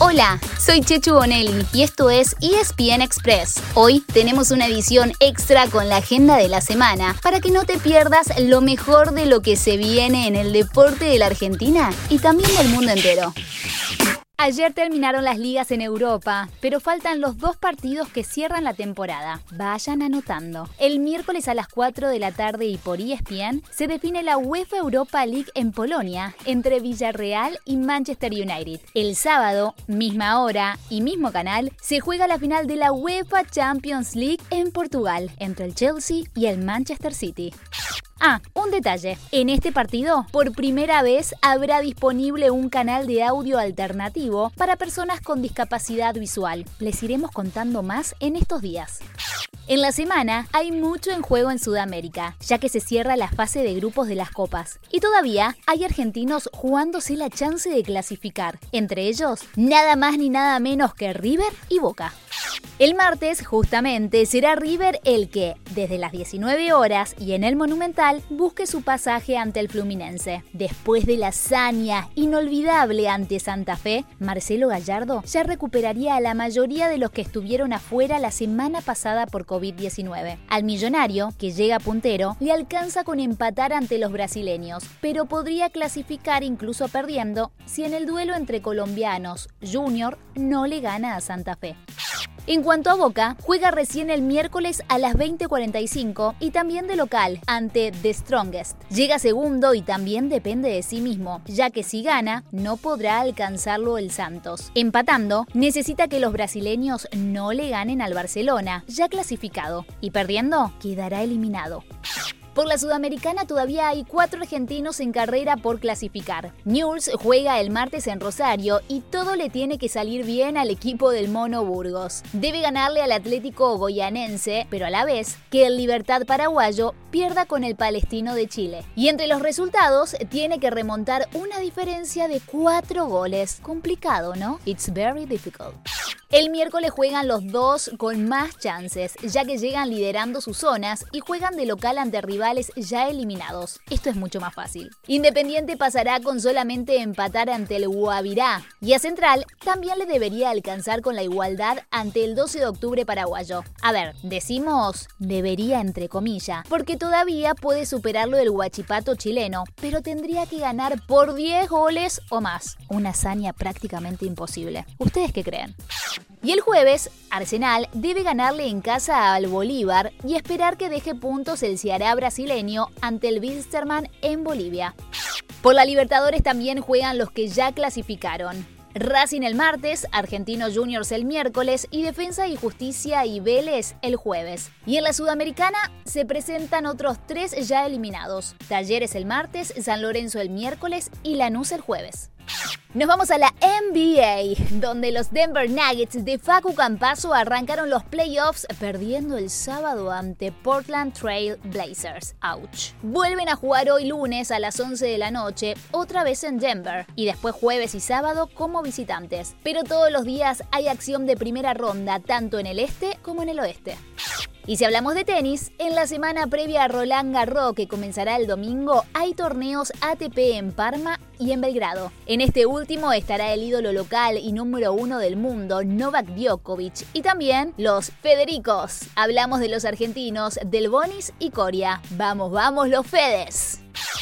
Hola, soy Chechu Bonelli y esto es ESPN Express. Hoy tenemos una edición extra con la agenda de la semana para que no te pierdas lo mejor de lo que se viene en el deporte de la Argentina y también del mundo entero. Ayer terminaron las ligas en Europa, pero faltan los dos partidos que cierran la temporada. Vayan anotando. El miércoles a las 4 de la tarde y por ESPN se define la UEFA Europa League en Polonia entre Villarreal y Manchester United. El sábado, misma hora y mismo canal, se juega la final de la UEFA Champions League en Portugal entre el Chelsea y el Manchester City. Ah, un detalle. En este partido, por primera vez, habrá disponible un canal de audio alternativo para personas con discapacidad visual. Les iremos contando más en estos días. En la semana hay mucho en juego en Sudamérica, ya que se cierra la fase de grupos de las copas. Y todavía hay argentinos jugándose la chance de clasificar. Entre ellos, nada más ni nada menos que River y Boca. El martes, justamente, será River el que, desde las 19 horas y en el Monumental, busque su pasaje ante el Fluminense. Después de la hazaña inolvidable ante Santa Fe, Marcelo Gallardo ya recuperaría a la mayoría de los que estuvieron afuera la semana pasada por COVID-19. Al millonario, que llega puntero, le alcanza con empatar ante los brasileños, pero podría clasificar incluso perdiendo si en el duelo entre colombianos, Junior no le gana a Santa Fe. En cuanto a Boca, juega recién el miércoles a las 20:45 y también de local ante The Strongest. Llega segundo y también depende de sí mismo, ya que si gana no podrá alcanzarlo el Santos. Empatando, necesita que los brasileños no le ganen al Barcelona, ya clasificado, y perdiendo, quedará eliminado. Por la Sudamericana todavía hay cuatro argentinos en carrera por clasificar. Newell's juega el martes en Rosario y todo le tiene que salir bien al equipo del Mono Burgos. Debe ganarle al Atlético Goyanense, pero a la vez que el Libertad Paraguayo pierda con el Palestino de Chile. Y entre los resultados tiene que remontar una diferencia de cuatro goles. Complicado, ¿no? It's very difficult. El miércoles juegan los dos con más chances, ya que llegan liderando sus zonas y juegan de local ante rivales ya eliminados. Esto es mucho más fácil. Independiente pasará con solamente empatar ante el Guavirá y a Central también le debería alcanzar con la igualdad ante el 12 de octubre paraguayo. A ver, decimos debería entre comillas, porque todavía puede superarlo el Huachipato chileno, pero tendría que ganar por 10 goles o más. Una hazaña prácticamente imposible. ¿Ustedes qué creen? Y el jueves, Arsenal debe ganarle en casa al Bolívar y esperar que deje puntos el Ceará brasileño ante el Wilstermann en Bolivia. Por la Libertadores también juegan los que ya clasificaron. Racing el martes, Argentinos Juniors el miércoles y Defensa y Justicia y Vélez el jueves. Y en la Sudamericana se presentan otros tres ya eliminados. Talleres el martes, San Lorenzo el miércoles y Lanús el jueves. Nos vamos a la NBA, donde los Denver Nuggets de Facu Campaso arrancaron los playoffs perdiendo el sábado ante Portland Trail Blazers. Ouch. Vuelven a jugar hoy lunes a las 11 de la noche, otra vez en Denver, y después jueves y sábado como visitantes. Pero todos los días hay acción de primera ronda, tanto en el este como en el oeste. Y si hablamos de tenis, en la semana previa a Roland Garros, que comenzará el domingo, hay torneos ATP en Parma y en Belgrado. En este último estará el ídolo local y número uno del mundo, Novak Djokovic, y también los Federicos. Hablamos de los argentinos, Del Bonis y Coria. Vamos, vamos, los Fedes.